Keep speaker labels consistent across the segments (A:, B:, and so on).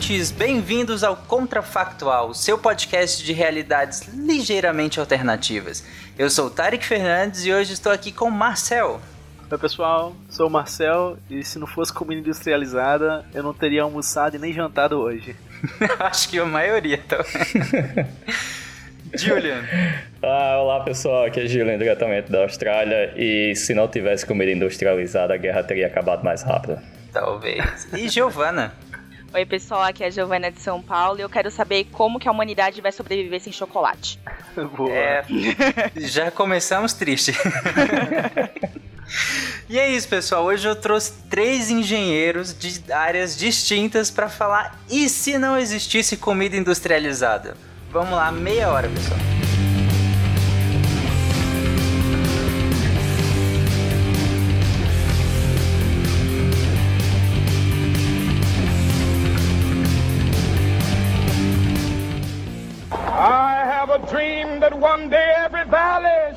A: Ouvintes! Bem-vindos ao Contrafactual, seu podcast de realidades ligeiramente alternativas. Eu sou o Tarek Fernandes e hoje estou aqui com o Marcel.
B: Oi pessoal, sou o Marcel e se não fosse comida industrializada, eu não teria almoçado e nem jantado hoje.
A: Acho que a maioria também. Julian.
C: Ah, olá pessoal, aqui é Julian diretamente da Austrália e se não tivesse comida industrializada a guerra teria acabado mais rápido.
A: Talvez. E Giovana.
D: Oi pessoal, aqui é a Giovana de São Paulo e eu quero saber como que a humanidade vai sobreviver sem chocolate.
B: Boa.
A: É, já começamos triste. e é isso, pessoal. Hoje eu trouxe três engenheiros de áreas distintas para falar e se não existisse comida industrializada. Vamos lá, meia hora, pessoal.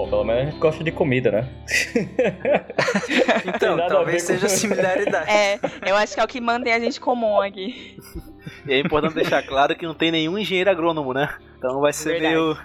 C: Bom, pelo menos a gente gosta de comida, né?
A: Então, talvez
C: ver com-
A: seja similaridade.
D: É, eu acho que é o que mantém a gente comum aqui.
B: E é importante deixar claro que não tem nenhum engenheiro agrônomo, né? Então vai ser
D: Verdade.
B: meio.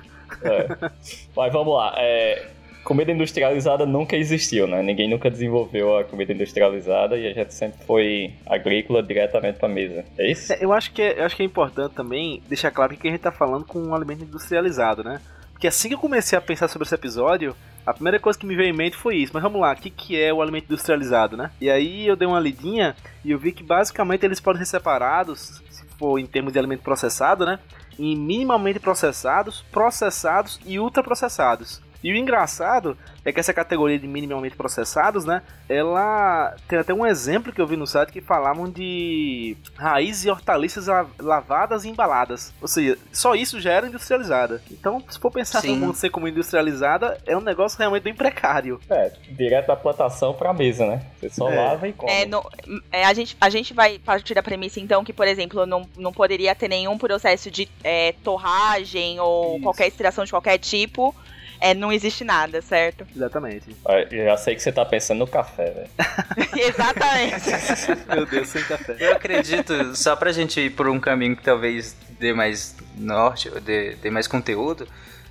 C: É. Mas vamos lá. é, Comida industrializada nunca existiu, né? Ninguém nunca desenvolveu a comida industrializada e a gente sempre foi agrícola diretamente pra mesa. É isso?
B: É, Eu acho que é, eu acho que é importante também deixar claro que a gente tá falando com um alimento industrializado, né? Porque assim que eu comecei a pensar sobre esse episódio, a primeira coisa que me veio em mente foi isso. Mas vamos lá, o que, que é o alimento industrializado, né? E aí eu dei uma lidinha e eu vi que basicamente eles podem ser separados, se for em termos de alimento processado, né? Em minimamente processados, processados e ultraprocessados. E o engraçado é que essa categoria de minimamente processados, né? Ela tem até um exemplo que eu vi no site que falavam de raízes e hortaliças la- lavadas e embaladas. Ou seja, só isso já era industrializada. Então, se for pensar
A: Sim.
B: no mundo ser como industrializada, é um negócio realmente bem precário.
C: É, direto da plantação pra mesa, né? Você só
B: É.
C: lava e come.
D: É, no- é, a, gente, a gente vai partir da premissa, então, que, por exemplo, não, não poderia ter nenhum processo de é, torragem ou
B: Isso.
D: qualquer extração de qualquer tipo. É, não existe nada, certo?
B: Exatamente.
C: É, Eu já sei que você tá pensando no café, velho.
D: Exatamente.
B: Meu Deus, sem café.
A: Eu acredito, só pra gente ir por um caminho que talvez dê mais norte, ou dê, dê mais conteúdo,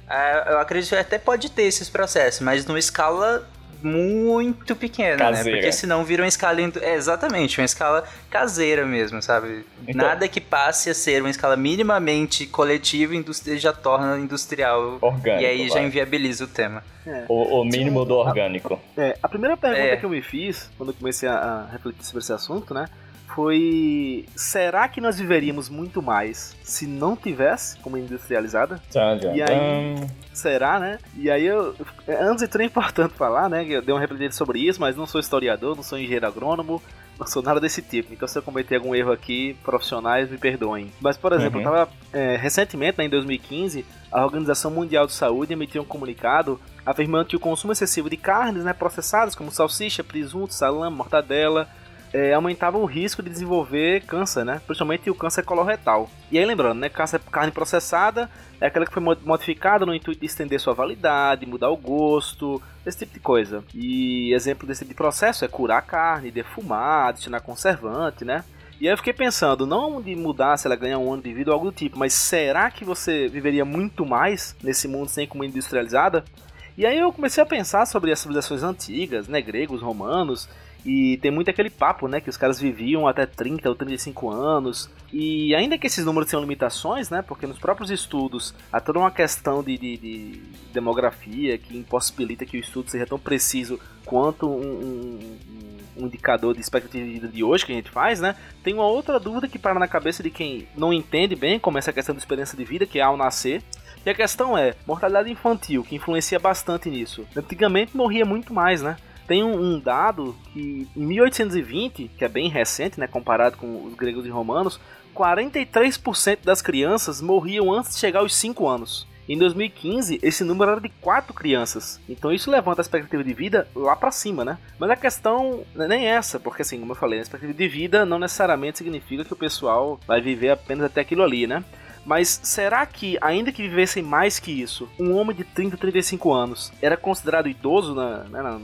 A: ah, eu acredito que até pode ter esses processos, mas numa escala muito pequena, né?
C: Caseira.
A: Porque senão vira uma escala... É, exatamente, uma escala caseira mesmo, sabe?
C: Então-
A: Nada que passe a ser uma escala minimamente coletiva já torna industrial.
C: Orgânico,
A: e aí já
C: vai.
A: inviabiliza o tema.
C: O, o mínimo do orgânico.
B: É, a primeira pergunta
A: É.
B: que eu me fiz quando eu comecei a, a refletir sobre esse assunto, né? Foi: será que nós viveríamos muito mais se não tivesse como industrializada?
C: Tchan,
B: E aí? Será, né? E aí eu. Antes de tudo é importante falar, né? Que eu dei uma refletida sobre isso, mas não sou historiador, não sou engenheiro agrônomo, não sou nada desse tipo. Então se eu cometer algum erro aqui, profissionais me perdoem. Mas, por exemplo,
C: Uhum.
B: eu tava. é, recentemente, né, em 2015, a Organização Mundial de Saúde emitiu um comunicado afirmando que o consumo excessivo de carnes né, processadas, como salsicha, presunto, salame, mortadela, é, aumentava o risco de desenvolver câncer, né? Principalmente o câncer coloretal. E aí lembrando, né? Carne processada é aquela que foi mo- modificada no intuito de estender sua validade, mudar o gosto, esse tipo de coisa. E exemplo desse tipo de processo é curar a carne, defumar, adicionar conservante, né? E aí eu fiquei pensando, não de mudar se ela ganhar um ano de vida ou algo do tipo, mas será que você viveria muito mais nesse mundo sem comida industrializada? E aí eu comecei a pensar sobre as civilizações antigas, né, gregos, romanos, E tem muito aquele papo, né, que os caras viviam até 30 ou 35 anos. E ainda que esses números tenham limitações, né, porque nos próprios estudos há toda uma questão de, de, de demografia que impossibilita que o estudo seja tão preciso quanto um, um, um indicador de expectativa de vida de hoje que a gente faz, né? Tem uma outra dúvida que para na cabeça de quem não entende bem como essa questão de experiência de vida, que é ao nascer. E a questão é, mortalidade infantil, que influencia bastante nisso. Antigamente morria muito mais, né? Tem um, um, dado que em 1820, que é bem recente, né, comparado com os gregos e romanos, 43% das crianças morriam antes de chegar aos 5 anos. Em 2015, esse número era de 4 crianças. Então isso levanta a expectativa de vida lá para cima, né? Mas a questão não é nem essa, porque assim, como eu falei, a expectativa de vida não necessariamente significa que o pessoal vai viver apenas até aquilo ali, né? Mas será que, ainda que vivessem mais que isso, um homem de 30, 35 anos era considerado idoso na, né, na,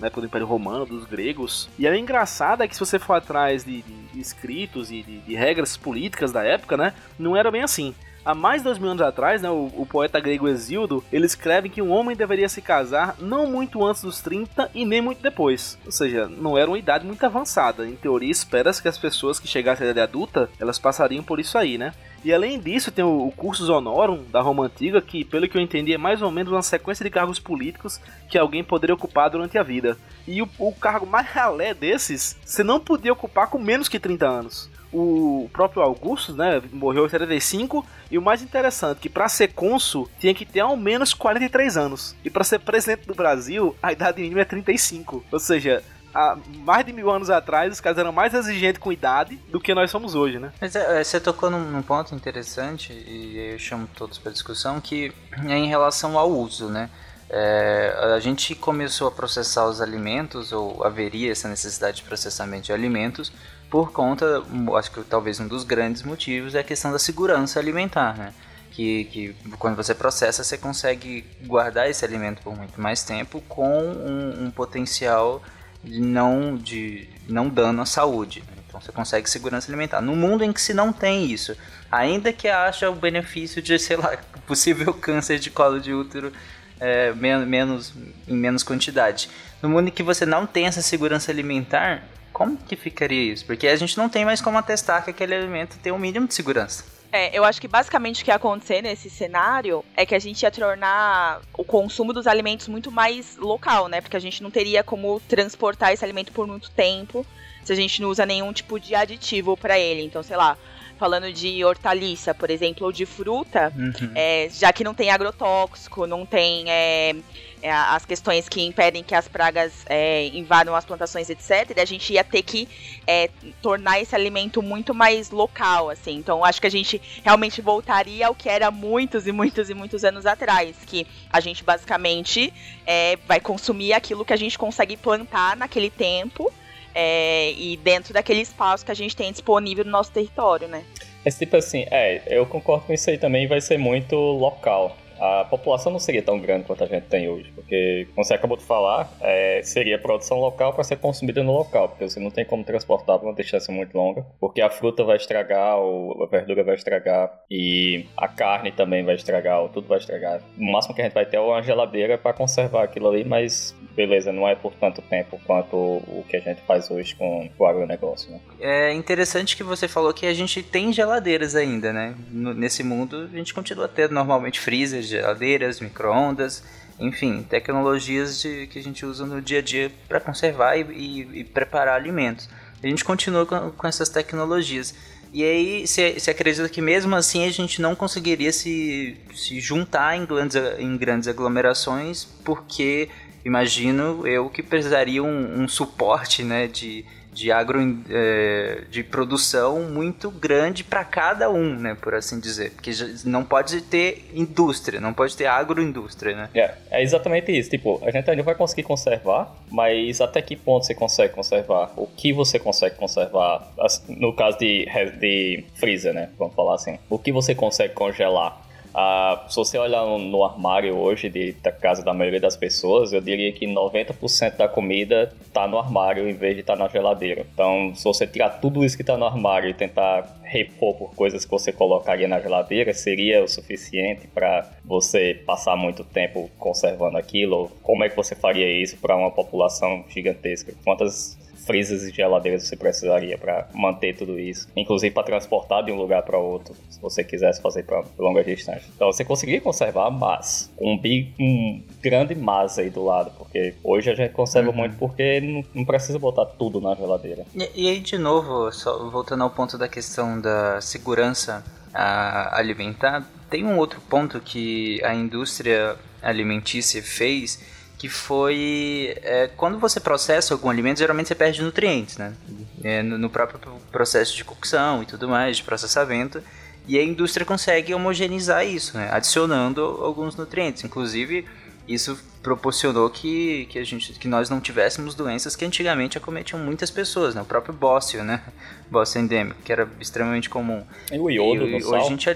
B: na época do Império Romano, dos gregos? E é engraçado é que se você for atrás de, de, de escritos e de, de regras políticas da época, né, não era bem assim há mais de dois mil anos atrás, né, o, o, poeta grego Exildo, ele escreve que um homem deveria se casar não muito antes dos 30 e nem muito depois. Ou seja, não era uma idade muito avançada. Em teoria, espera-se que as pessoas que chegassem à idade adulta, elas passariam por isso aí, né? E além disso, tem o, o Cursus Honorum da Roma Antiga, que, pelo que eu entendi, é mais ou menos uma sequência de cargos políticos que alguém poderia ocupar durante a vida. E o, o cargo mais ralé desses, você não podia ocupar com menos que 30 anos o próprio Augusto, né, morreu em 75, e o mais interessante, que para ser cônsul tinha que ter ao menos 43 anos. E para ser presidente do Brasil, a idade mínima é 35. Ou seja, há mais de mil anos atrás, os caras eram mais exigentes com idade do que nós somos hoje, né?
A: Mas é, você tocou num, num, ponto interessante, e eu chamo todos para discussão, que é em relação ao uso, né? É, a gente começou a processar os alimentos, ou haveria essa necessidade de processamento de alimentos, por conta, acho que talvez um dos grandes motivos é a questão da segurança alimentar, né? Que, que quando você processa, você consegue guardar esse alimento por muito mais tempo com um, um potencial de não, de não dano à saúde. Então você consegue segurança alimentar. No mundo em que se não tem isso, ainda que haja o benefício de, sei lá, possível câncer de colo de útero é, menos, em menos quantidade. No mundo em que você não tem essa segurança alimentar, como que ficaria isso? Porque a gente não tem mais como atestar que aquele alimento tem um mínimo de segurança.
D: É, eu acho que basicamente o que ia acontecer nesse cenário é que a gente ia tornar o consumo dos alimentos muito mais local, né? Porque a gente não teria como transportar esse alimento por muito tempo se a gente não usa nenhum tipo de aditivo para ele. Então, sei lá, falando de hortaliça, por exemplo, ou de fruta, uhum. é, já que não tem agrotóxico, não tem é, é, as questões que impedem que as pragas é, invadam as plantações, etc., a gente ia ter que é, tornar esse alimento muito mais local, assim. Então, acho que a gente realmente voltaria ao que era muitos e muitos e muitos anos atrás, que a gente basicamente é, vai consumir aquilo que a gente consegue plantar naquele tempo é, e dentro daquele espaço que a gente tem disponível no nosso território, né?
C: É tipo assim, é, eu concordo com isso aí também, vai ser muito local a população não seria tão grande quanto a gente tem hoje, porque, como você acabou de falar, é, seria produção local para ser consumida no local, porque você não tem como transportar para uma distância muito longa, porque a fruta vai estragar, ou a verdura vai estragar, e a carne também vai estragar, ou tudo vai estragar. O máximo que a gente vai ter é uma geladeira para conservar aquilo ali, mas beleza, não é por tanto tempo quanto o que a gente faz hoje com o agronegócio. Né?
A: É interessante que você falou que a gente tem geladeiras ainda, né? nesse mundo a gente continua tendo normalmente freezers geladeiras, micro-ondas, enfim, tecnologias de, que a gente usa no dia a dia para conservar e, e, e, preparar alimentos. A gente continua com, com essas tecnologias. E aí você acredita que mesmo assim a gente não conseguiria se, se juntar em grandes, em grandes aglomerações, porque imagino eu que precisaria um, um suporte né, de, de agro é, de produção muito grande para cada um, né, por assim dizer, porque não pode ter indústria, não pode ter agroindústria, né?
C: É, é exatamente isso. Tipo, a gente ainda vai conseguir conservar, mas até que ponto você consegue conservar? O que você consegue conservar? No caso de, de freezer, né? Vamos falar assim. O que você consegue congelar? Ah, se você olhar no, armário hoje de, da casa da maioria das pessoas, eu diria que 90% da comida está no armário em vez de estar tá na geladeira. Então, se você tirar tudo isso que está no armário e tentar repor por coisas que você colocaria na geladeira, seria o suficiente para você passar muito tempo conservando aquilo? Como é que você faria isso para uma população gigantesca? Quantas freezers e geladeiras você precisaria para manter tudo isso, inclusive para transportar de um lugar para outro, se você quisesse fazer para longa distância. Então você conseguiria conservar, mas com um, big, um grande mas aí do lado, porque hoje a gente conserva
A: Uhum.
C: muito porque não, não precisa botar tudo na geladeira.
A: E, e aí, de novo, só voltando ao ponto da questão da segurança alimentar, tem um outro ponto que a indústria alimentícia fez, que foi é, quando você processa algum alimento, geralmente você perde nutrientes, né? É, no, no próprio processo de cocção e tudo mais, de processamento. E a indústria consegue homogeneizar isso, né? adicionando alguns nutrientes. Inclusive, isso proporcionou que, que, a gente, que nós não tivéssemos doenças que antigamente acometiam muitas pessoas, né? O próprio bócio, né? Bócio endêmico, que era extremamente comum.
C: E o iodo
A: e,
C: no
A: hoje a gente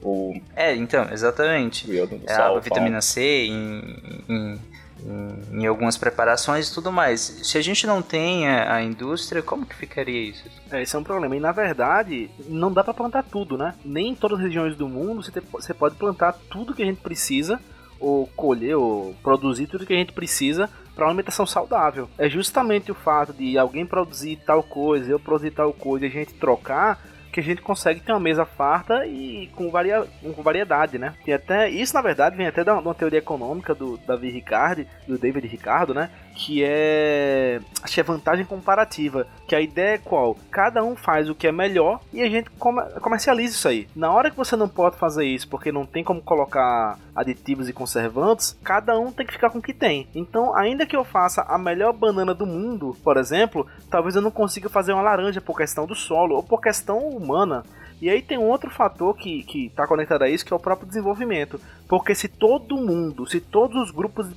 C: O,
A: É, então, exatamente.
C: o iodo no
A: É,
C: sal.
A: a vitamina C em, em, em, em algumas preparações e tudo mais. Se a gente não tem a, a indústria, como que ficaria isso?
B: É, esse é um problema. E na verdade, não dá pra plantar tudo, né? Nem em todas as regiões do mundo você, te- você pode plantar tudo que a gente precisa, ou colher, ou produzir tudo que a gente precisa para uma alimentação saudável. É justamente o fato de alguém produzir tal coisa, eu produzir tal coisa a gente trocar que a gente consegue ter uma mesa farta e com, varia, com variedade, né? E até isso, na verdade, vem até de uma, de uma teoria econômica do David Ricardo, do David Ricardo, né? Que é acho que é vantagem comparativa, que a ideia é qual? Cada um faz o que é melhor e a gente come- comercializa isso aí. Na hora que você não pode fazer isso porque não tem como colocar aditivos e conservantes, cada um tem que ficar com o que tem. Então, ainda que eu faça a melhor banana do mundo, por exemplo, talvez eu não consiga fazer uma laranja por questão do solo ou por questão humana. E aí tem um outro fator que, que tá conectado a isso, que é o próprio desenvolvimento. Porque se todo mundo, se todos os grupos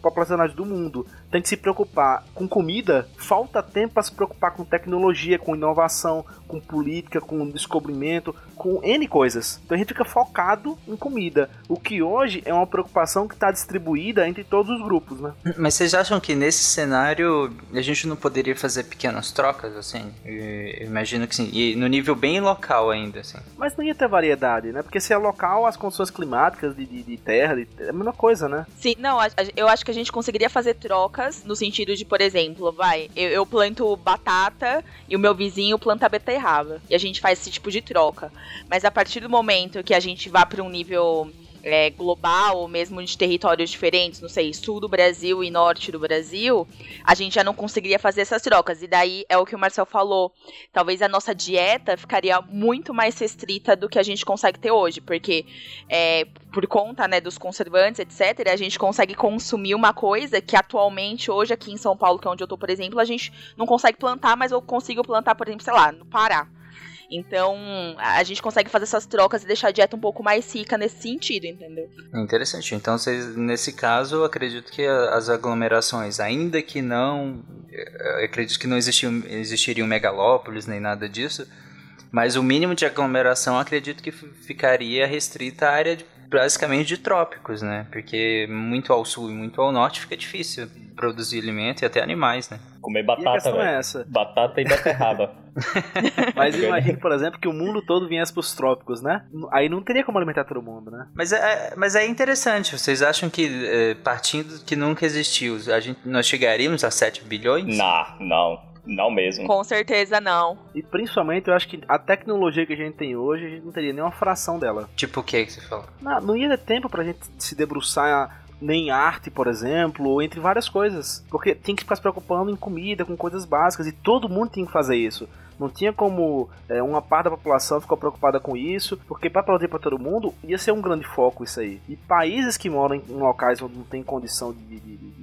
B: populacionais do mundo têm que se preocupar com comida, falta tempo para se preocupar com tecnologia, com inovação, com política, com descobrimento, com N coisas. Então a gente fica focado em comida. O que hoje é uma preocupação que está distribuída entre todos os grupos, né?
A: Mas vocês acham que nesse cenário a gente não poderia fazer pequenas trocas, assim? Eu imagino que sim. E no nível bem local ainda, assim.
B: Mas não ia ter variedade, né? Porque se é local, as condições climáticas de, de, de terra, de- é a mesma coisa, né?
D: Sim, não, a- a- eu acho que a gente conseguiria fazer trocas no sentido de, por exemplo, vai, eu, eu planto batata e o meu vizinho planta beterraba. E a gente faz esse tipo de troca. Mas a partir do momento que a gente vá para um nível é, global ou mesmo de territórios diferentes, não sei, sul do Brasil e norte do Brasil, a gente já não conseguiria fazer essas trocas. E daí é o que o Marcel falou. Talvez a nossa dieta ficaria muito mais restrita do que a gente consegue ter hoje, porque é, por conta né, dos conservantes, etc., a gente consegue consumir uma coisa que atualmente, hoje aqui em São Paulo, que é onde eu tô, por exemplo, a gente não consegue plantar, mas eu consigo plantar, por exemplo, sei lá, no Pará. Então, a gente consegue fazer essas trocas e deixar a dieta um pouco mais rica nesse sentido, entendeu?
A: Interessante. Então, vocês, nesse caso, acredito que as aglomerações, ainda que não. Acredito que não existiam, existiriam megalópolis nem nada disso. Mas o mínimo de aglomeração, acredito que ficaria restrita à área de- basicamente de trópicos, né? Porque muito ao sul e muito ao norte fica difícil produzir alimento e até animais, né?
C: Comer
B: E a
C: batata,
B: questão é essa.
C: Batata e beterraba.
B: Mas imagine, por exemplo, que o mundo todo viesse pros trópicos, né? Aí não teria como alimentar todo mundo, né?
A: Mas é, mas é interessante. Vocês acham que, eh, partindo que nunca existiu, a gente, nós chegaríamos a 7 bilhões?
C: não, não. Não mesmo.
D: Com certeza não.
B: E principalmente eu acho que a tecnologia que a gente tem hoje, a gente não teria nem uma fração dela.
A: Tipo o que que você falou?
B: Não, não ia ter tempo pra gente se debruçar nem em arte, por exemplo, ou entre várias coisas. Porque tem que ficar se preocupando em comida, com coisas básicas, e todo mundo tem que fazer isso. Não tinha como é, uma parte da população ficar preocupada com isso, porque para produzir para todo mundo ia ser um grande foco isso aí. E países que moram em locais onde não tem condição de, de, de,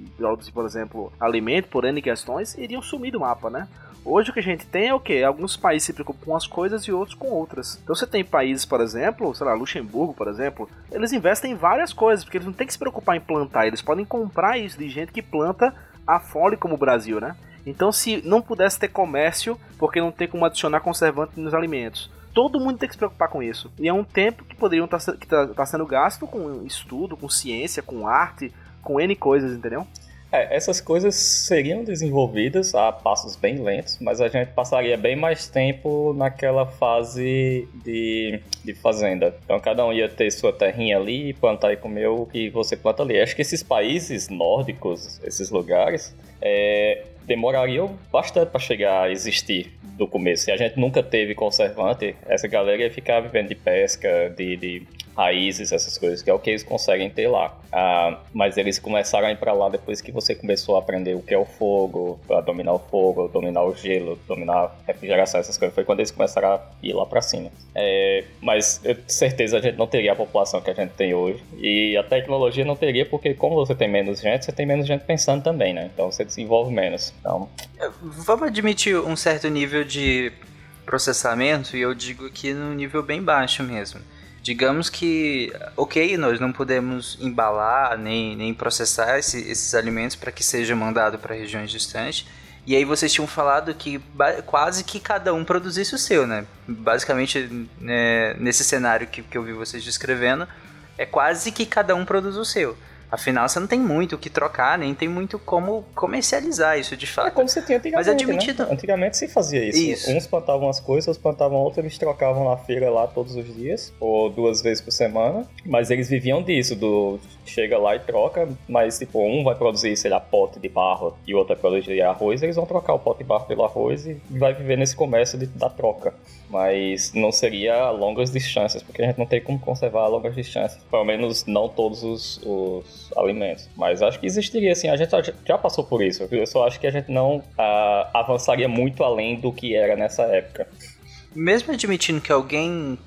B: por exemplo, alimento por N questões, iriam sumir do mapa, né? Hoje o que a gente tem é o que? Alguns países se preocupam com as coisas e outros com outras. Então você tem países, por exemplo, sei lá, Luxemburgo, por exemplo, eles investem em várias coisas, porque eles não têm que se preocupar em plantar, eles podem comprar isso de gente que planta a fole como o Brasil, né? Então se não pudesse ter comércio, porque não tem como adicionar conservante nos alimentos, todo mundo tem que se preocupar com isso. E é um tempo que poderiam estar que tá, tá sendo gasto com estudo, com ciência, com arte, com N coisas, entendeu?
C: É, essas coisas seriam desenvolvidas a passos bem lentos, mas a gente passaria bem mais tempo naquela fase de, de fazenda. Então cada um ia ter sua terrinha ali, plantar e comer o que você planta ali. Acho que esses países nórdicos, esses lugares, é, demorariam bastante para chegar a existir do começo. Se a gente nunca teve conservante, essa galera ia ficar vivendo de pesca, de, de raízes, essas coisas, que é o que eles conseguem ter lá. Ah, mas eles começaram a ir para lá depois que você começou a aprender o que é o fogo, a dominar o fogo, dominar o gelo, dominar a refrigeração, essas coisas. Foi quando eles começaram a ir lá para cima. É, mas eu certeza a gente não teria a população que a gente tem hoje. E a tecnologia não teria, porque como você tem menos gente, você tem menos gente pensando também, né? Então você desenvolve menos. Então...
A: Vamos admitir um certo nível de processamento, e eu digo aqui no nível bem baixo mesmo. Digamos que, ok, nós não podemos embalar nem, nem processar esse, esses alimentos para que seja mandado para regiões distantes. E aí vocês tinham falado que quase que cada um produzisse o seu, né? Basicamente, né, nesse cenário que, que eu vi vocês descrevendo, é quase que cada um produz o seu. Afinal, você não tem muito o que trocar, nem tem muito como comercializar isso de fato. É
C: como você tinha antigamente. Mas admitido. Né? Antigamente se fazia isso. isso. Uns plantavam as coisas, outros plantavam outras, eles trocavam na feira lá todos os dias, ou duas vezes por semana. Mas eles viviam disso, do chega lá e troca, mas tipo, um vai produzir, sei lá, pote de barro e o outro vai produzir arroz, eles vão trocar o pote de barro pelo arroz e vai viver nesse comércio de, da troca. Mas não seria a longas distâncias, porque a gente não tem como conservar a longas distâncias. Pelo menos não todos os, os alimentos. Mas acho que existiria, assim, a gente já passou por isso. Eu só acho que a gente não uh, avançaria muito além do que era nessa época.
A: Mesmo admitindo que alguém,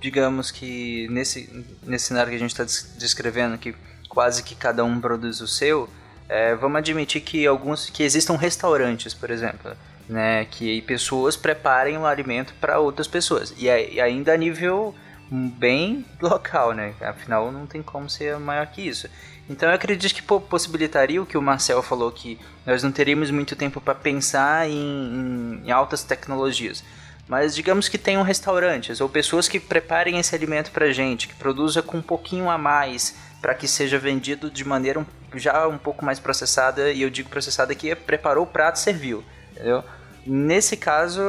A: digamos que nesse, nesse cenário que a gente está descrevendo, que quase que cada um produz o seu, é, vamos admitir que alguns que existam restaurantes, por exemplo, né, que pessoas preparem o alimento para outras pessoas e, e ainda a nível bem local, né? Afinal, não tem como ser maior que isso. Então eu acredito que possibilitaria o que o Marcel falou que nós não teríamos muito tempo para pensar em, em, altas tecnologias. Mas digamos que tenham restaurantes ou pessoas que preparem esse alimento para gente, que produza com um pouquinho a mais para que seja vendido de maneira um, já um pouco mais processada. E eu digo processada que preparou o prato e serviu, entendeu? Nesse caso,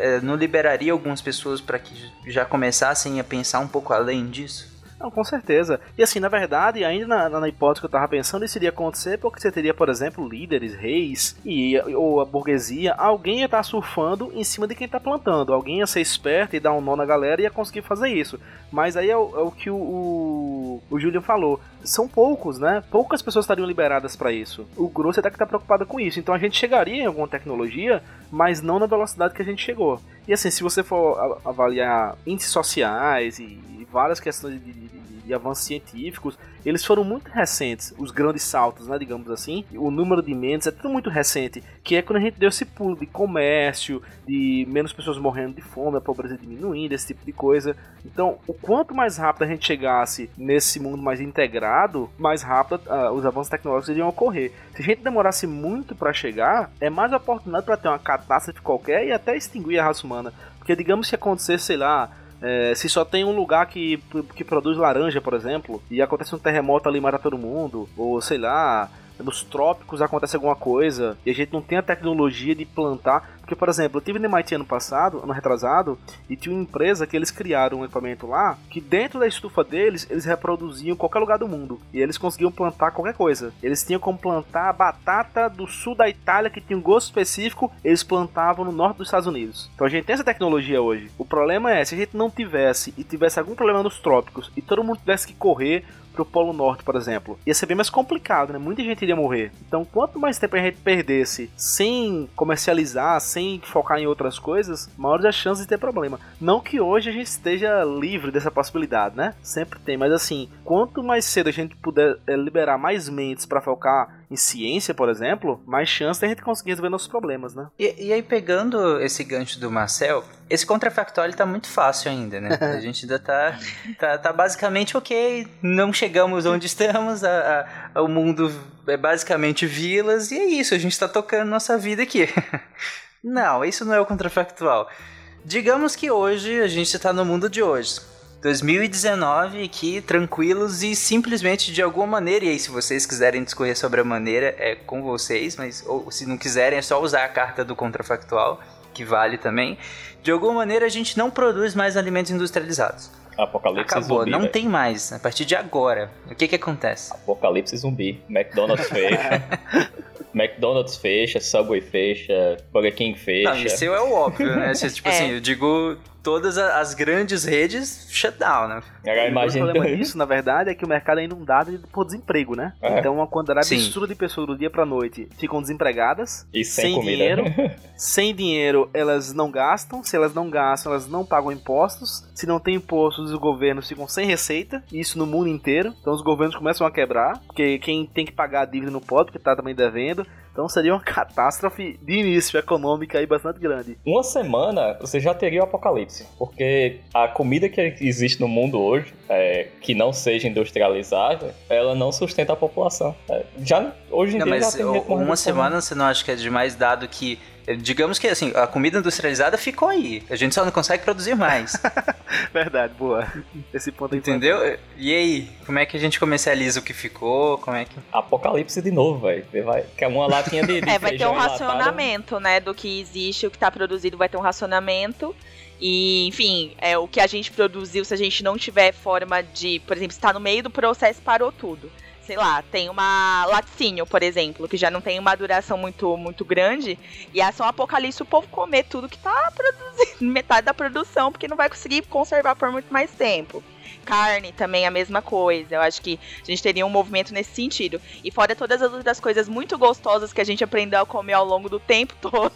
A: é, não liberaria algumas pessoas para que já começassem a pensar um pouco além disso?
B: Não, com certeza. E assim, na verdade, ainda na, na hipótese que eu tava pensando, isso iria acontecer porque você teria, por exemplo, líderes, reis, e, ou a burguesia, alguém ia estar tá surfando em cima de quem tá plantando. Alguém ia ser esperto e dar um nó na galera e ia conseguir fazer isso. Mas aí é o, é o que o, o, o Julian falou. São poucos, né? Poucas pessoas estariam liberadas para isso. O grosso até que tá preocupado com isso. Então a gente chegaria em alguma tecnologia, mas não na velocidade que a gente chegou. E assim, se você for avaliar índices sociais e várias questões de, de, de, avanços científicos, eles foram muito recentes, os grandes saltos, né, digamos assim. O número de mentes é tudo muito recente, que é quando a gente deu esse pulo de comércio, de menos pessoas morrendo de fome, a pobreza diminuindo, esse tipo de coisa. Então, o quanto mais rápido a gente chegasse nesse mundo mais integrado, mais rápido uh, os avanços tecnológicos iriam ocorrer. Se a gente demorasse muito para chegar, é mais oportunidade para ter uma catástrofe qualquer e até extinguir a raça humana. Porque digamos que acontecesse, sei lá, é, se só tem um lugar que, que produz laranja, por exemplo, e acontece um terremoto ali mata todo mundo, ou sei lá, nos trópicos acontece alguma coisa e a gente não tem a tecnologia de plantar. Porque, por exemplo, eu tive no MIT ano passado, ano retrasado, e tinha uma empresa que eles criaram um equipamento lá que dentro da estufa deles eles reproduziam qualquer lugar do mundo e eles conseguiam plantar qualquer coisa. Eles tinham como plantar batata do sul da Itália que tinha um gosto específico, eles plantavam no norte dos Estados Unidos. Então a gente tem essa tecnologia hoje. O problema é se a gente não tivesse e tivesse algum problema nos trópicos e todo mundo tivesse que correr pro Polo Norte, por exemplo. Ia ser bem mais complicado, né? Muita gente iria morrer. Então, quanto mais tempo a gente perdesse sem comercializar, sem focar em outras coisas, maiores as chances de ter problema. Não que hoje a gente esteja livre dessa possibilidade, né? Sempre tem, mas assim, quanto mais cedo a gente puder é, liberar mais mentes para focar em ciência, por exemplo, mais chance de a gente conseguir resolver nossos problemas, né?
A: E, e aí, pegando esse gancho do Marcel, esse contrafactual ele tá muito fácil ainda, né? A gente ainda tá, tá, tá basicamente ok, não chegamos onde estamos, a, a, o mundo é basicamente vilas, e é isso, a gente tá tocando nossa vida aqui. Não, isso não é o contrafactual. Digamos que hoje a gente está no mundo de hoje. 2019 aqui, tranquilos e simplesmente de alguma maneira, e aí se vocês quiserem discorrer sobre a maneira, é com vocês, mas ou se não quiserem é só usar a carta do contrafactual, que vale também. De alguma maneira a gente não produz mais alimentos industrializados.
C: Apocalipse
A: Acabou,
C: zumbi.
A: não
C: velho.
A: tem mais. A partir de agora, o que que acontece?
C: Apocalipse zumbi. McDonald's fecha. McDonald's fecha, Subway fecha, Burger King fecha.
A: Não, isso é o óbvio, né? Se, tipo
D: É.
A: assim, eu digo todas as grandes redes shutdown, né?
C: Agora
B: O problema disso, na verdade, é que o mercado é inundado por desemprego, né?
C: É.
B: Então, uma quantidade
A: Sim.
B: absurda de pessoas do dia pra noite ficam desempregadas,
C: E sem, comida.
B: dinheiro. sem dinheiro, elas não gastam. Se elas não gastam, elas não pagam impostos. Se não tem impostos, os governos ficam sem receita. Isso no mundo inteiro. Então, os governos começam a quebrar, porque quem tem que pagar a dívida não pode, porque tá também devendo. Então, seria uma catástrofe de início econômica aí bastante grande.
C: Uma semana você já teria o apocalipse. Porque a comida que existe no mundo hoje, é, que não seja industrializada, ela não sustenta a população. É, já, hoje em
A: Não,
C: dia
A: mas
C: já tem
A: uma semana você não acha que é demais dado que. Digamos que assim, a comida industrializada ficou aí. A gente só não consegue produzir mais.
B: Verdade, boa. Esse ponto é importante.
A: entendeu? E aí, como é que a gente comercializa o que ficou? Como é que.
C: Apocalipse de novo, velho. Vai. Que é uma latinha de, de
D: É, vai ter um racionamento, né, do que existe, o que tá produzido vai ter um racionamento. E, enfim, é o que a gente produziu, se a gente não tiver forma de, por exemplo, se tá no meio do processo, parou tudo. Sei lá, tem uma laticínio, por exemplo, que já não tem uma duração muito, muito grande, e é só um apocalipse o povo comer tudo que tá produzindo, metade da produção, porque não vai conseguir conservar por muito mais tempo. Carne também a mesma coisa. Eu acho que a gente teria um movimento nesse sentido. E fora todas as outras coisas muito gostosas que a gente aprendeu a comer ao longo do tempo todo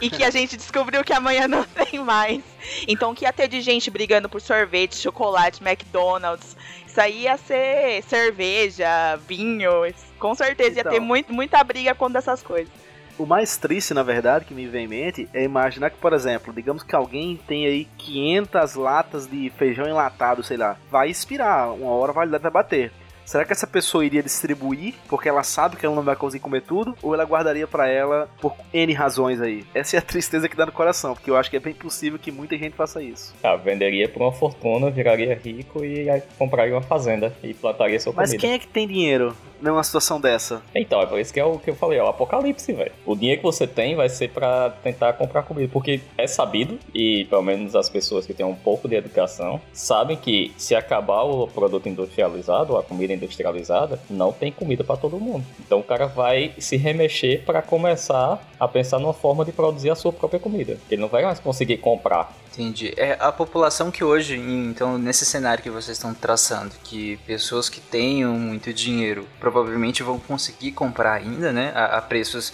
D: e que a gente descobriu que amanhã não tem mais. Então, o que ia ter de gente brigando por sorvete, chocolate, McDonald's, isso aí ia ser cerveja, vinho. Com certeza ia
B: Então.
D: ter muito, muita briga contra essas coisas.
B: O mais triste, na verdade, que me vem em mente é imaginar que, por exemplo, digamos que alguém tem aí 500 latas de feijão enlatado, sei lá, vai expirar, uma hora a validade vai bater. Será que essa pessoa iria distribuir porque ela sabe que ela não vai conseguir comer tudo? Ou ela guardaria pra ela por N razões aí? Essa é a tristeza que dá no coração, porque eu acho que é bem possível que muita gente faça isso.
C: Ah, venderia por uma fortuna, viraria rico e compraria uma fazenda e plantaria sua
B: Mas
C: comida.
B: quem é que tem dinheiro numa situação dessa?
C: Então, é por isso que é o que eu falei, é o apocalipse, velho. O dinheiro que você tem vai ser pra tentar comprar comida, porque é sabido, e pelo menos as pessoas que têm um pouco de educação, sabem que se acabar o produto industrializado, a comida industrializada, não tem comida pra todo mundo. Então o cara vai se remexer pra começar a pensar numa forma de produzir a sua própria comida. Ele não vai mais conseguir comprar.
A: Entendi. É a população que hoje, então, nesse cenário que vocês estão traçando, que pessoas que tenham muito dinheiro provavelmente vão conseguir comprar ainda, né? A, a preços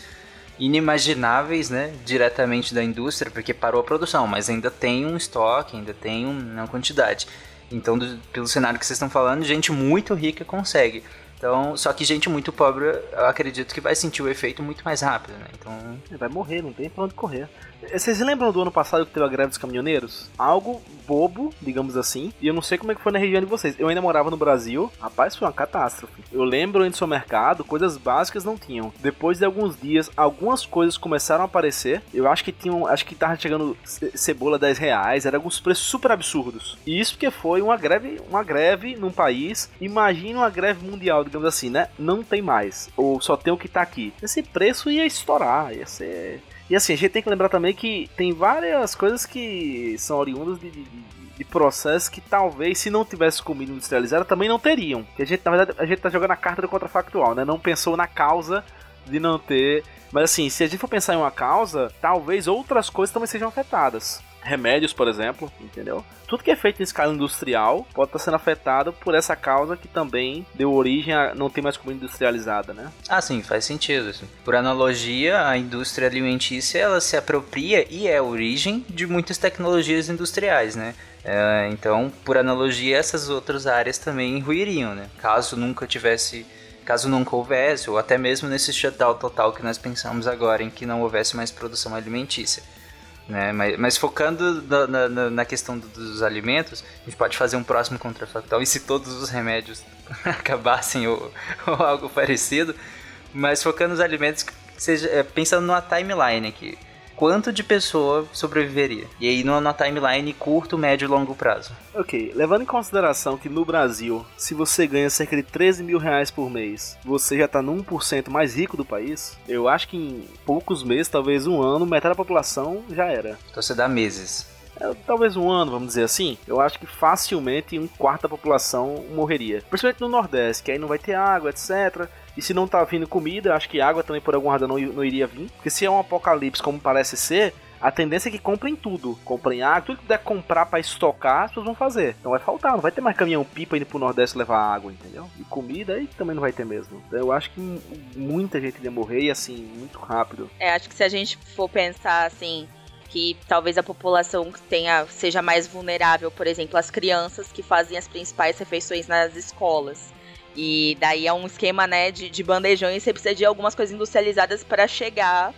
A: inimagináveis, né? Diretamente da indústria, porque parou a produção, mas ainda tem um estoque, ainda tem um- uma quantidade. Então, do- pelo cenário que vocês estão falando, gente muito rica consegue. Então, só que gente muito pobre, eu acredito que vai sentir o efeito muito mais rápido, né? Então,
B: Vai morrer, não tem pra onde correr. Vocês lembram do ano passado que teve a greve dos caminhoneiros? Algo bobo, digamos assim. E eu não sei como é que foi na região de vocês. Eu ainda morava no Brasil. Rapaz, foi uma catástrofe. Eu lembro indo no supermercado, coisas básicas não tinham. Depois de alguns dias, algumas coisas começaram a aparecer. Eu acho que tinham. Acho que tava chegando ce- cebola 10 reais. Era alguns preços super absurdos. E isso porque foi uma greve, uma greve num país. Imagina uma greve mundial, digamos assim, né? Não tem mais. Ou só tem o que tá aqui. Esse preço ia estourar, ia ser. E assim, a gente tem que lembrar também que tem várias coisas que são oriundas de, de, de- processos que talvez, se não tivesse comida industrializada, também não teriam. Que a gente, na verdade, a gente tá jogando a carta do contrafactual, né? Não pensou na causa de não ter. Mas assim, se a gente for pensar em uma causa, talvez outras coisas também sejam afetadas. Remédios, por exemplo, entendeu? Tudo que é feito em escala industrial pode estar sendo afetado por essa causa que também deu origem a não ter mais comida industrializada, né?
A: Ah, sim, faz sentido. assim. Por analogia, a indústria alimentícia ela se apropria e é a origem de muitas tecnologias industriais, né? É, então, por analogia, essas outras áreas também ruiriam, né? Caso nunca tivesse, caso nunca houvesse, ou até mesmo nesse shutdown total que nós pensamos agora, em que não houvesse mais produção alimentícia. Né? Mas, mas focando na, na- na- questão do- dos alimentos, a gente pode fazer um próximo contrafactual. E se todos os remédios acabassem ou, ou algo parecido, mas focando nos alimentos, seja, é, pensando numa timeline aqui. Quanto de pessoa sobreviveria. E aí numa timeline curto, médio e longo prazo.
B: Ok, levando em consideração que no Brasil, se você ganha cerca de 13 mil reais por mês, você já tá no 1% mais rico do país, eu acho que em poucos meses, talvez um ano, metade da população já era.
A: Então você dá meses.
B: É, talvez um ano, vamos dizer assim, eu acho que facilmente um quarto da população morreria. Principalmente no Nordeste, que aí não vai ter água, etc. E se não tá vindo comida, acho que água também por alguma razão não, não iria vir. Porque se é um apocalipse como parece ser, a tendência é que comprem tudo. Comprem água, tudo que puder comprar para estocar, as pessoas vão fazer. Não vai faltar, não vai ter mais caminhão pipa indo pro Nordeste levar água, entendeu? E comida aí também não vai ter mesmo. Eu acho que muita gente iria morrer e assim, muito rápido.
D: É, acho que se a gente for pensar assim, que talvez a população tenha seja mais vulnerável, por exemplo, as crianças que fazem as principais refeições nas escolas. E daí é um esquema, né, de, de bandejões, você precisa de algumas coisas industrializadas para chegar,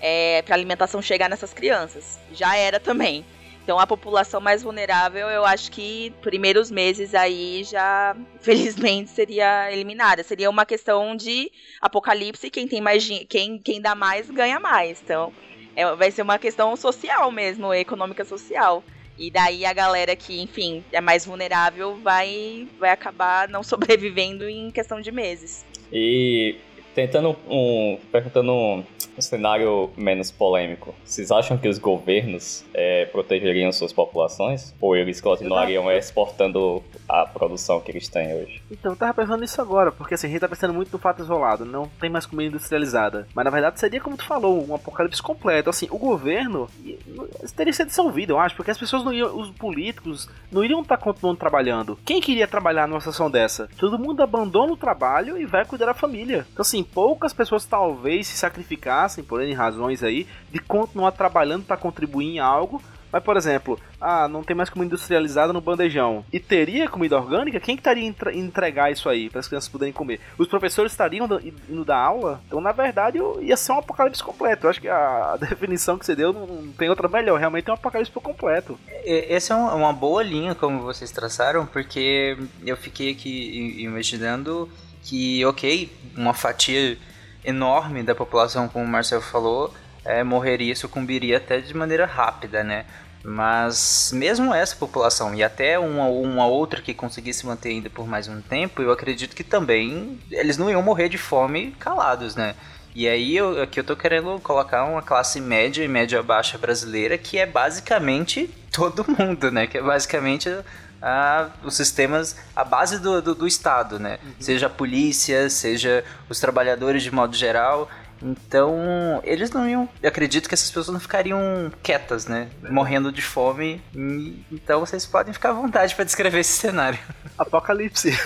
D: é, para alimentação chegar nessas crianças. Já era também. Então a população mais vulnerável, eu acho que primeiros meses aí já, felizmente, seria eliminada. Seria uma questão de apocalipse, quem tem mais quem, quem dá mais ganha mais. Então, é, vai ser uma questão social mesmo, econômica social. E daí a galera que, enfim, é mais vulnerável vai, vai acabar não sobrevivendo em questão de meses.
C: E tentando um. perguntando um, um cenário menos polêmico. Vocês acham que os governos é, protegeriam suas populações? Ou eles continuariam exportando a produção que eles têm hoje?
B: Então, eu tava pensando nisso agora, porque assim, a gente tá pensando muito no fato isolado, não tem mais comida industrializada. Mas na verdade seria, como tu falou, um apocalipse completo. Assim, o governo teria sido dissolvido, eu acho, porque as pessoas não iam, os políticos não iriam estar tá continuando trabalhando. Quem queria trabalhar numa situação dessa? Todo mundo abandona o trabalho e vai cuidar da família. Então, assim, poucas pessoas talvez se sacrificassem, por N razões aí, de continuar trabalhando para contribuir em algo mas, por exemplo, ah, não tem mais comida industrializada no bandejão. E teria comida orgânica? Quem que estaria entre entregar isso aí para as crianças poderem comer? Os professores estariam indo dar aula? Então, na verdade, ia ser um apocalipse completo. Eu acho que a definição que você deu não tem outra melhor. Realmente é um apocalipse completo.
A: Essa é uma boa linha, como vocês traçaram, porque eu fiquei aqui imaginando que, ok, uma fatia enorme da população, como o Marcel falou, é, morreria, sucumbiria até de maneira rápida, né? Mas mesmo essa população e até uma, uma outra que conseguisse manter ainda por mais um tempo, eu acredito que também eles não iam morrer de fome calados, né? E aí eu, aqui eu tô querendo colocar uma classe média e média baixa brasileira que é basicamente todo mundo, né? Que é basicamente a, os sistemas, a base do, do, do Estado, né? Uhum. Seja a polícia, seja os trabalhadores de modo geral. Então, eles não iam. Eu acredito que essas pessoas não ficariam quietas, né? Morrendo de fome. Então, vocês podem ficar à vontade para descrever esse cenário.
B: Apocalipse.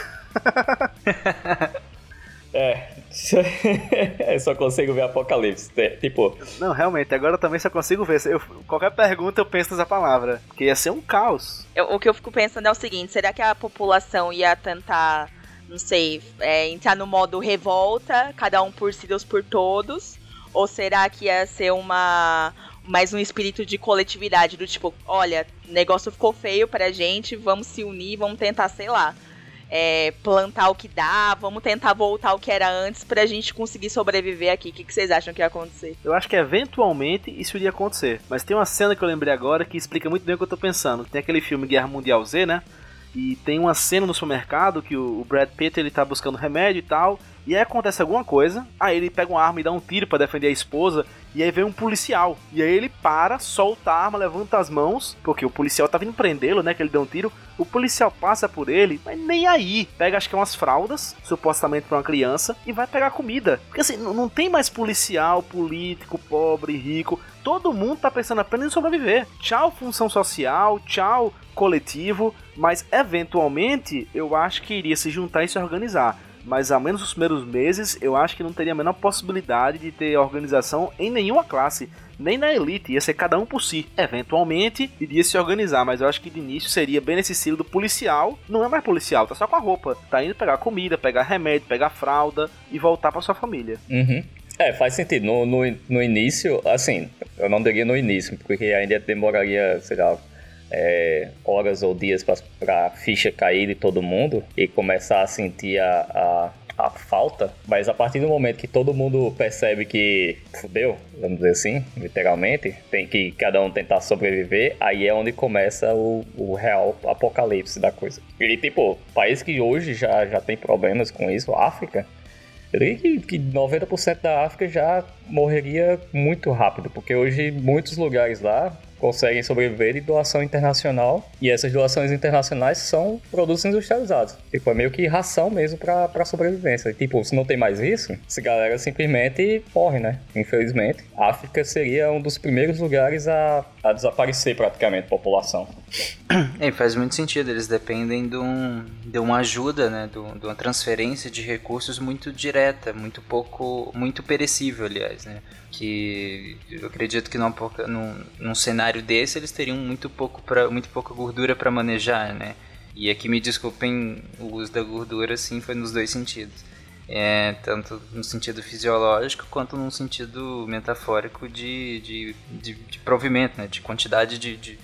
C: é. eu só consigo ver Apocalipse. Tipo.
B: Não, realmente, agora eu também só consigo ver. Eu, qualquer pergunta eu penso nessa palavra. Porque ia ser um caos.
D: Eu, o que eu fico pensando é o seguinte: será que a população ia tentar não sei, é, entrar no modo revolta, cada um por si, Deus por todos? Ou será que ia ser uma mais um espírito de coletividade do tipo, olha, o negócio ficou feio pra gente, vamos se unir, vamos tentar, sei lá, é, plantar o que dá, vamos tentar voltar ao que era antes pra gente conseguir sobreviver aqui. O que, que vocês acham que ia acontecer?
B: Eu acho que eventualmente isso iria acontecer. Mas tem uma cena que eu lembrei agora que explica muito bem o que eu tô pensando. Tem aquele filme Guerra Mundial Z, né? E tem uma cena no supermercado que o Brad Pitt ele tá buscando remédio e tal. E aí acontece alguma coisa, aí ele pega uma arma e dá um tiro para defender a esposa, e aí vem um policial. E aí ele para, solta a arma, levanta as mãos, porque o policial tá vindo prendê-lo, né, que ele deu um tiro. O policial passa por ele, mas nem aí. Pega acho que umas fraldas, supostamente para uma criança, e vai pegar comida. Porque assim, não tem mais policial, político, pobre, rico. Todo mundo tá pensando apenas em sobreviver. Tchau função social, tchau coletivo, mas eventualmente eu acho que iria se juntar e se organizar mas ao menos nos primeiros meses eu acho que não teria a menor possibilidade de ter organização em nenhuma classe, nem na elite, ia ser cada um por si. Eventualmente iria se organizar, mas eu acho que de início seria bem nesse estilo do policial. Não é mais policial, tá só com a roupa, tá indo pegar comida, pegar remédio, pegar fralda e voltar para sua família.
C: Uhum. É, faz sentido. No, no, no início, assim, eu não diria no início, porque ainda demoraria, sei lá, é, horas ou dias para a ficha cair de todo mundo e começar a sentir a, a, a falta, mas a partir do momento que todo mundo percebe que fudeu, vamos dizer assim, literalmente, tem que cada um tentar sobreviver, aí é onde começa o, o real apocalipse da coisa. E tipo, país que hoje já, já tem problemas com isso, África, eu diria que, que 90% da África já morreria muito rápido, porque hoje muitos lugares lá conseguem sobreviver de doação internacional e essas doações internacionais são produtos industrializados. Tipo, é meio que ração mesmo pra, pra sobrevivência. Tipo, se não tem mais isso, essa galera simplesmente morre, né? Infelizmente. A África seria um dos primeiros lugares a, a desaparecer praticamente a população.
A: É, faz muito sentido, eles dependem de, um, de uma ajuda, né, de, de uma transferência de recursos muito direta, muito pouco, muito perecível, aliás, né, que eu acredito que num, num, num cenário desse eles teriam muito pouco pra, muito pouca gordura para manejar, né, e aqui me desculpem o uso da gordura, sim, foi nos dois sentidos. É, tanto no sentido fisiológico quanto no sentido metafórico de, de, de, de provimento, né, de quantidade de, de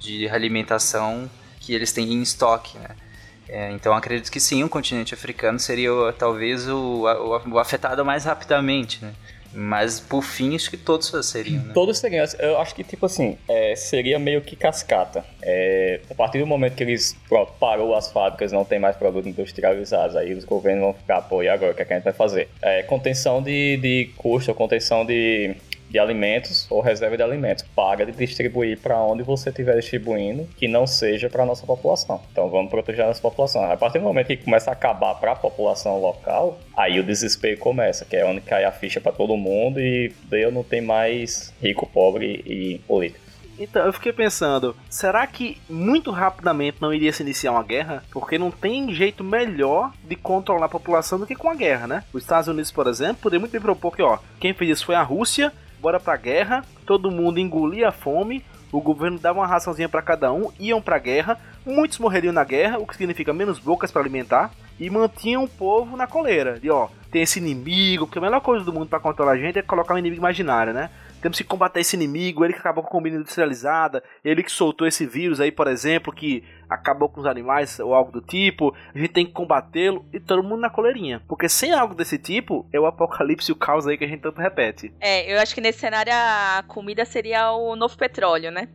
A: de alimentação que eles têm em estoque, né? É, então acredito que sim, o continente africano seria talvez o, o, o, afetado mais rapidamente, né? Mas por fim, acho que todos seriam. Né?
C: Todos seriam. Eu acho que, tipo assim, é, seria meio que cascata. É, a partir do momento que eles pronto, parou as fábricas, não tem mais produtos industrializados, aí os governos vão ficar, pô, e agora o que, é que a gente vai fazer? É, contenção de, de custo, contenção de de alimentos ou reserva de alimentos. Paga de distribuir para onde você estiver distribuindo, que não seja para a nossa população. Então vamos proteger a nossa população. A partir do momento que começa a acabar para a população local, aí o desespero começa, que é onde cai a ficha para todo mundo e daí não tem mais rico, pobre e político.
B: Então, eu fiquei pensando, será que muito rapidamente não iria se iniciar uma guerra? Porque não tem jeito melhor de controlar a população do que com a guerra, né? Os Estados Unidos, por exemplo, poderia muito bem propor que, ó, quem fez isso foi a Rússia, bora pra guerra, todo mundo engolia a fome, o governo dava uma raçãozinha para cada um, iam pra guerra, muitos morreriam na guerra, o que significa menos bocas para alimentar, e mantinham o povo na coleira. De ó, tem esse inimigo, porque a melhor coisa do mundo para controlar a gente é colocar um inimigo imaginário, né? temos que combater esse inimigo, ele que acabou com a comida industrializada, ele que soltou esse vírus aí, por exemplo, que acabou com os animais ou algo do tipo, a gente tem que combatê-lo e todo mundo na coleirinha. Porque sem algo desse tipo, é o apocalipse e o caos aí que a gente tanto repete.
D: É, eu acho que nesse cenário a comida seria o novo petróleo, né?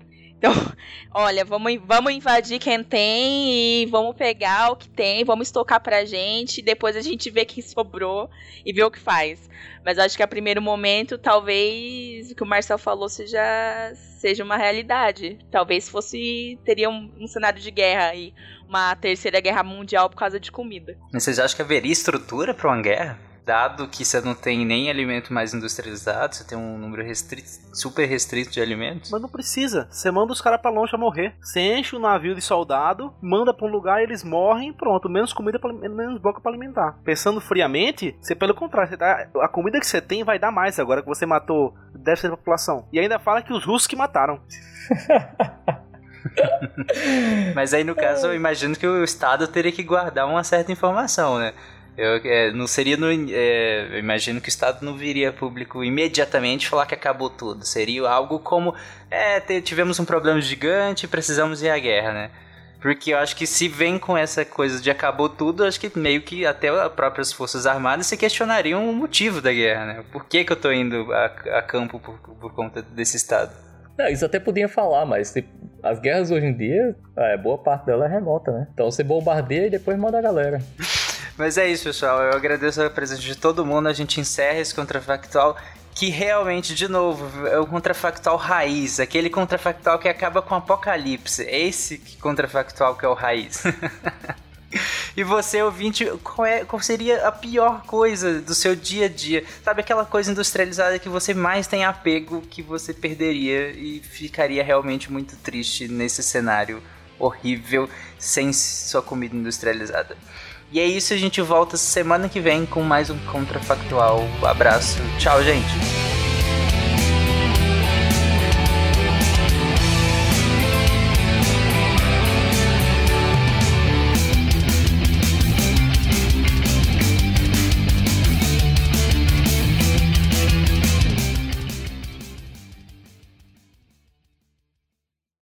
D: Então, olha, vamos, vamos invadir quem tem e vamos pegar o que tem, vamos estocar pra gente, depois a gente vê quem sobrou e vê o que faz. Mas acho que a primeiro momento, talvez o que o Marcel falou seja, seja uma realidade. Talvez fosse. teria um, um cenário de guerra aí, uma terceira guerra mundial por causa de comida.
A: Mas vocês acham que haveria estrutura para uma guerra? Dado que você não tem nem alimento mais industrializado, você tem um número restrito, super restrito de alimentos.
B: Mas não precisa. Você manda os caras pra longe a morrer. Você enche o navio de soldado, manda pra um lugar, eles morrem pronto. Menos comida, pra, menos boca pra alimentar. Pensando friamente, você pelo contrário, você a comida que você tem vai dar mais agora que você matou deve ser a população. E ainda fala que os russos que mataram.
A: Mas aí no caso eu imagino que o Estado teria que guardar uma certa informação, né? Eu, é, não seria no, é, eu imagino que o Estado não viria público imediatamente falar que acabou tudo. Seria algo como é, tivemos um problema gigante, precisamos ir à guerra, né? Porque eu acho que se vem com essa coisa de acabou tudo, acho que meio que até as próprias Forças Armadas se questionariam o motivo da guerra, né? Por que, que eu tô indo a, a campo por, por, conta desse Estado?
C: Não, isso até podia falar, mas tipo, as guerras hoje em dia, é, boa parte dela é remota, né? Então você bombardeia e depois manda a galera.
A: Mas é isso, pessoal. Eu agradeço a presença de todo mundo. A gente encerra esse contrafactual que realmente, de novo, é o contrafactual raiz, aquele contrafactual que acaba com o apocalipse. Esse contrafactual que é o raiz. E você, ouvinte, qual, é, qual seria a pior coisa do seu dia a dia? Sabe aquela coisa industrializada que você mais tem apego que você perderia e ficaria realmente muito triste nesse cenário horrível sem sua comida industrializada? E é isso, a gente volta semana que vem com mais um Contrafactual. Abraço. Tchau, gente.